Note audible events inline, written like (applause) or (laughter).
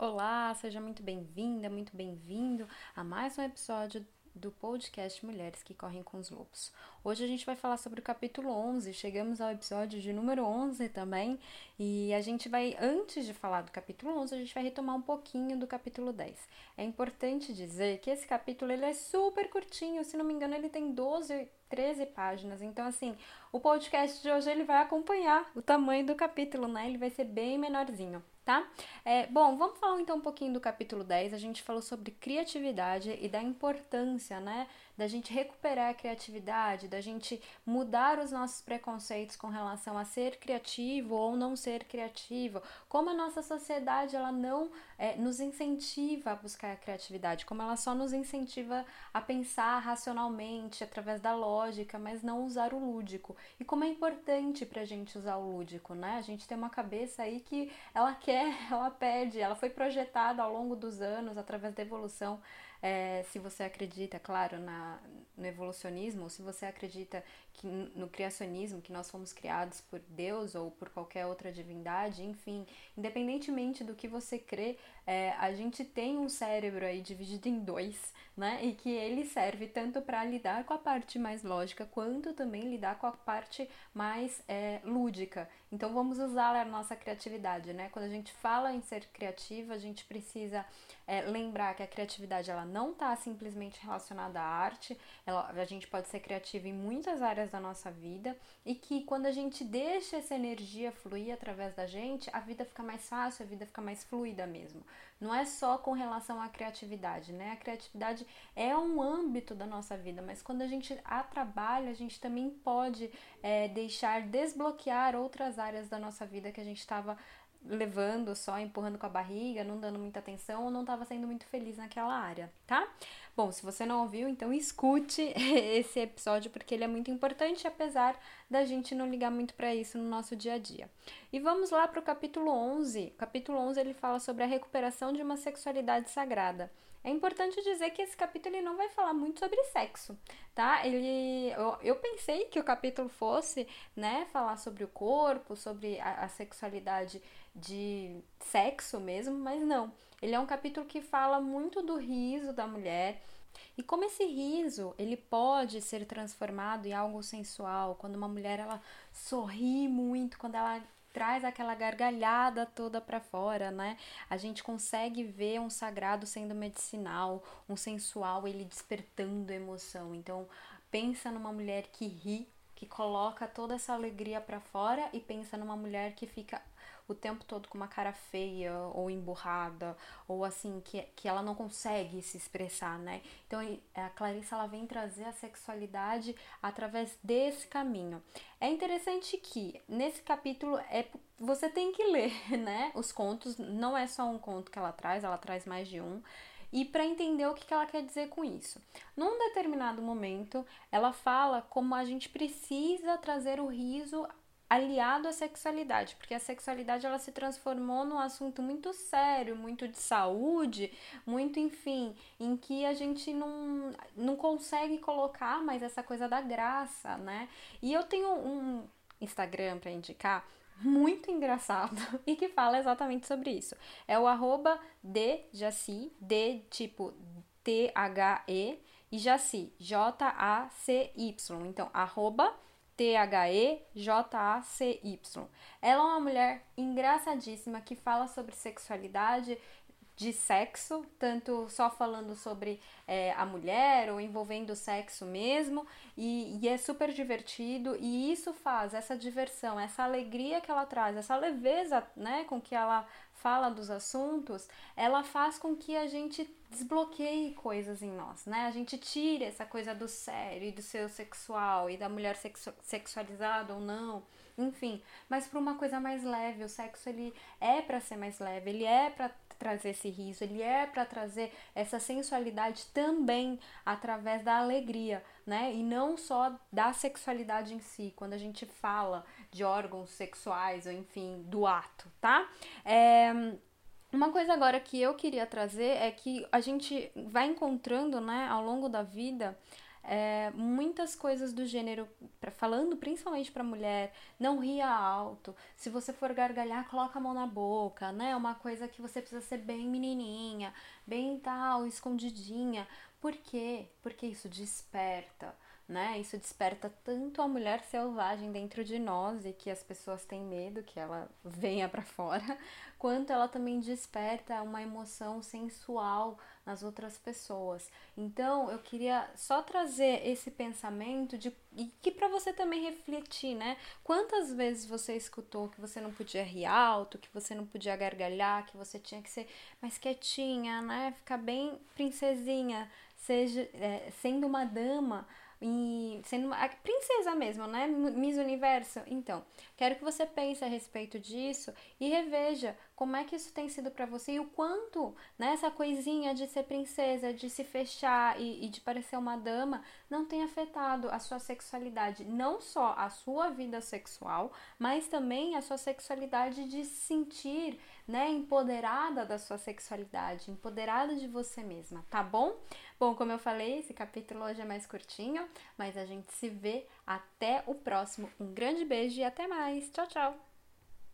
Olá, seja muito bem-vinda, muito bem-vindo a mais um episódio do podcast Mulheres que Correm com os Lobos. Hoje a gente vai falar sobre o capítulo 11, chegamos ao episódio de número 11 também, e a gente vai, antes de falar do capítulo 11, a gente vai retomar um pouquinho do capítulo 10. É importante dizer que esse capítulo ele é super curtinho, se não me engano ele tem 12 13 páginas. Então, assim, o podcast de hoje ele vai acompanhar o tamanho do capítulo, né? Ele vai ser bem menorzinho tá? É, bom, vamos falar então um pouquinho do capítulo 10. A gente falou sobre criatividade e da importância, né, da gente recuperar a criatividade, da gente mudar os nossos preconceitos com relação a ser criativo ou não ser criativo, como a nossa sociedade ela não é, nos incentiva a buscar a criatividade, como ela só nos incentiva a pensar racionalmente através da lógica, mas não usar o lúdico. E como é importante para a gente usar o lúdico, né? A gente tem uma cabeça aí que ela quer, ela pede, ela foi projetada ao longo dos anos através da evolução é, se você acredita, claro, na, no evolucionismo, ou se você acredita que no criacionismo, que nós fomos criados por Deus ou por qualquer outra divindade, enfim, independentemente do que você crê, é, a gente tem um cérebro aí dividido em dois, né? E que ele serve tanto para lidar com a parte mais lógica, quanto também lidar com a parte mais é, lúdica. Então vamos usar a nossa criatividade, né? Quando a gente fala em ser criativa, a gente precisa é, lembrar que a criatividade ela não está simplesmente relacionada à arte, ela, a gente pode ser criativo em muitas áreas da nossa vida e que quando a gente deixa essa energia fluir através da gente, a vida fica mais fácil, a vida fica mais fluida mesmo. Não é só com relação à criatividade, né? A criatividade é um âmbito da nossa vida, mas quando a gente a trabalha, a gente também pode é, deixar desbloquear outras áreas da nossa vida que a gente estava levando só, empurrando com a barriga, não dando muita atenção ou não estava sendo muito feliz naquela área, tá? Bom, se você não ouviu, então escute (laughs) esse episódio porque ele é muito importante, apesar da gente não ligar muito para isso no nosso dia a dia. E vamos lá para o capítulo 11. O capítulo 11 ele fala sobre a recuperação de uma sexualidade sagrada. É importante dizer que esse capítulo ele não vai falar muito sobre sexo, tá? Ele, eu, eu pensei que o capítulo fosse, né, falar sobre o corpo, sobre a, a sexualidade de sexo mesmo, mas não. Ele é um capítulo que fala muito do riso da mulher e como esse riso ele pode ser transformado em algo sensual quando uma mulher ela sorri muito, quando ela traz aquela gargalhada toda para fora, né? A gente consegue ver um sagrado sendo medicinal, um sensual ele despertando emoção. Então, pensa numa mulher que ri, que coloca toda essa alegria para fora e pensa numa mulher que fica o tempo todo com uma cara feia ou emburrada, ou assim, que, que ela não consegue se expressar, né? Então a Clarissa ela vem trazer a sexualidade através desse caminho. É interessante que nesse capítulo é você tem que ler, (laughs) né? Os contos, não é só um conto que ela traz, ela traz mais de um e para entender o que ela quer dizer com isso. Num determinado momento, ela fala como a gente precisa trazer o riso aliado à sexualidade, porque a sexualidade ela se transformou num assunto muito sério, muito de saúde, muito enfim, em que a gente não, não consegue colocar mais essa coisa da graça, né? E eu tenho um Instagram para indicar muito engraçado (laughs) e que fala exatamente sobre isso. É o arroba de Jaci, de tipo T-H-E e Jaci, J-A-C-Y. Então, arroba T-H-E-J-A-C-Y. Ela é uma mulher engraçadíssima que fala sobre sexualidade, de sexo, tanto só falando sobre é, a mulher ou envolvendo o sexo mesmo, e, e, é super divertido, e isso faz essa diversão, essa alegria que ela traz, essa leveza né, com que ela fala dos assuntos, ela faz com que a gente desbloqueie coisas em nós, né? A gente tire essa coisa do sério e do seu sexual e da mulher sexu sexualizada ou não, enfim, mas para uma coisa mais leve. O sexo ele é para ser mais leve, ele é para trazer esse riso, ele é para trazer essa sensualidade também através da alegria, né? E não só da sexualidade em si, quando a gente fala de órgãos sexuais ou enfim, do ato, tá? É, uma coisa agora que eu queria trazer é que a gente vai encontrando, né, ao longo da vida, é, muitas coisas do gênero, pra, falando principalmente para mulher, não ria alto. Se você for gargalhar, coloca a mão na boca, né? Uma coisa que você precisa ser bem menininha, bem tal, escondidinha. Por quê? Porque isso desperta né? Isso desperta tanto a mulher selvagem dentro de nós e que as pessoas têm medo que ela (laughs) venha para fora, (laughs) quanto ela também desperta uma emoção sensual nas outras pessoas. Então, eu queria só trazer esse pensamento de e que para você também refletir, né? Quantas vezes você escutou que você não podia rir alto, que você não podia gargalhar, que você tinha que ser mais quietinha, né? Ficar bem princesinha, seja é, sendo uma dama e sendo a princesa mesmo, né? Miss Universo. Então, quero que você pense a respeito disso e reveja como é que isso tem sido para você e o quanto né, essa coisinha de ser princesa, de se fechar e, e de parecer uma dama não tem afetado a sua sexualidade, não só a sua vida sexual, mas também a sua sexualidade de se sentir né, empoderada da sua sexualidade, empoderada de você mesma, tá bom? Bom, como eu falei, esse capítulo hoje é mais curtinho, mas a gente se vê até o próximo. Um grande beijo e até mais. Tchau, tchau!